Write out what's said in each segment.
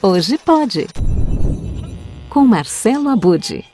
Hoje pode. Com Marcelo Abude.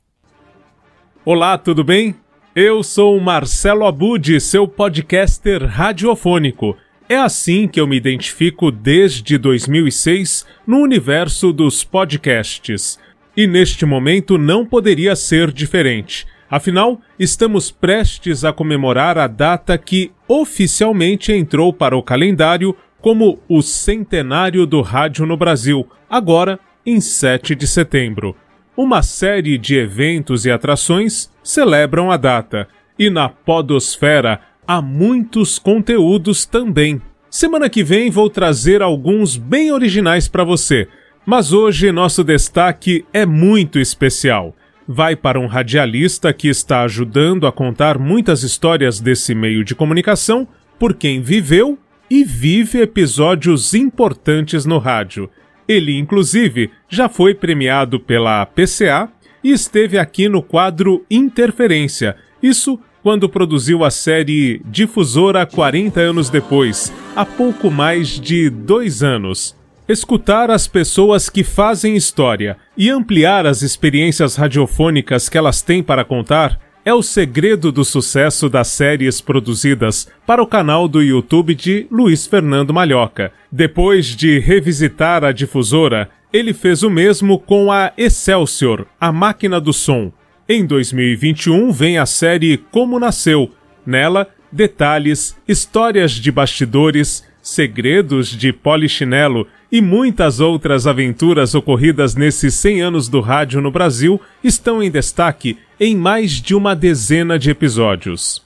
Olá, tudo bem? Eu sou Marcelo Abude, seu podcaster radiofônico. É assim que eu me identifico desde 2006 no universo dos podcasts. E neste momento não poderia ser diferente. Afinal, estamos prestes a comemorar a data que oficialmente entrou para o calendário como o centenário do rádio no Brasil, agora em 7 de setembro. Uma série de eventos e atrações celebram a data, e na Podosfera há muitos conteúdos também. Semana que vem vou trazer alguns bem originais para você, mas hoje nosso destaque é muito especial. Vai para um radialista que está ajudando a contar muitas histórias desse meio de comunicação por quem viveu e vive episódios importantes no rádio. Ele, inclusive, já foi premiado pela PCA e esteve aqui no quadro Interferência. Isso quando produziu a série Difusora 40 anos depois, há pouco mais de dois anos. Escutar as pessoas que fazem história e ampliar as experiências radiofônicas que elas têm para contar é o segredo do sucesso das séries produzidas para o canal do YouTube de Luiz Fernando Malhoca. Depois de revisitar a difusora, ele fez o mesmo com a Excelsior, a máquina do som. Em 2021 vem a série Como Nasceu. Nela, detalhes, histórias de bastidores, segredos de polichinelo e muitas outras aventuras ocorridas nesses 100 anos do rádio no Brasil estão em destaque em mais de uma dezena de episódios.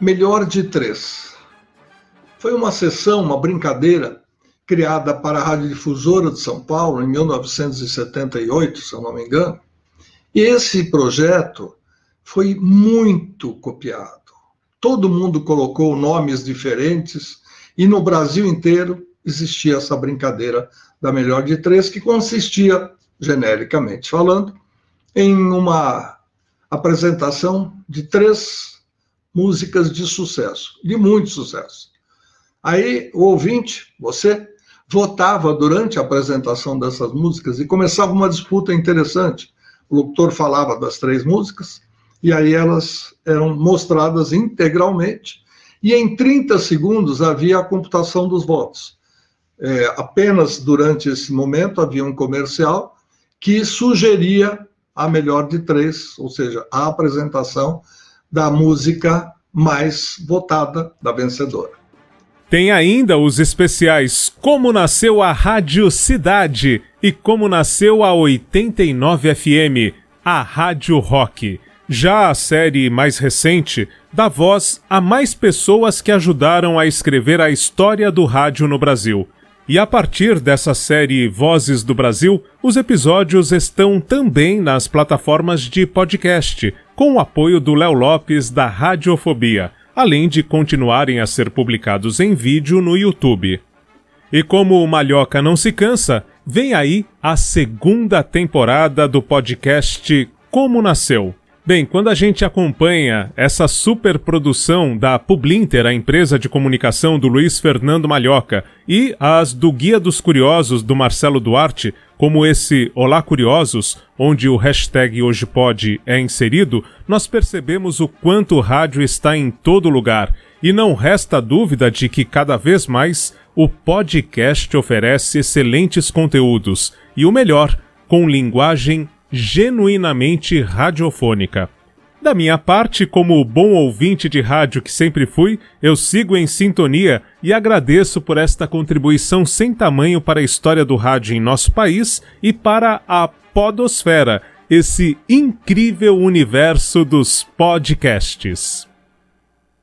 Melhor de três. Foi uma sessão, uma brincadeira criada para a Radiodifusora de São Paulo em 1978, se eu não me engano. E esse projeto foi muito copiado. Todo mundo colocou nomes diferentes e no Brasil inteiro existia essa brincadeira da melhor de três, que consistia, genericamente falando, em uma apresentação de três músicas de sucesso, de muito sucesso. Aí o ouvinte, você, votava durante a apresentação dessas músicas e começava uma disputa interessante. O locutor falava das três músicas e aí elas eram mostradas integralmente e em 30 segundos havia a computação dos votos. É, apenas durante esse momento havia um comercial que sugeria a melhor de três, ou seja, a apresentação da música mais votada da vencedora. Tem ainda os especiais Como Nasceu a Rádio Cidade e Como Nasceu a 89 FM, a Rádio Rock. Já a série mais recente dá voz a mais pessoas que ajudaram a escrever a história do rádio no Brasil. E a partir dessa série Vozes do Brasil, os episódios estão também nas plataformas de podcast, com o apoio do Léo Lopes da Radiofobia, além de continuarem a ser publicados em vídeo no YouTube. E como o Malhoca não se cansa, vem aí a segunda temporada do podcast Como Nasceu. Bem, quando a gente acompanha essa superprodução da Publinter, a empresa de comunicação do Luiz Fernando Malhoca, e as do Guia dos Curiosos do Marcelo Duarte, como esse Olá Curiosos, onde o hashtag Hoje Pode é inserido, nós percebemos o quanto o rádio está em todo lugar. E não resta dúvida de que cada vez mais o podcast oferece excelentes conteúdos e o melhor, com linguagem genuinamente radiofônica. Da minha parte, como bom ouvinte de rádio que sempre fui, eu sigo em sintonia e agradeço por esta contribuição sem tamanho para a história do rádio em nosso país e para a Podosfera, esse incrível universo dos podcasts.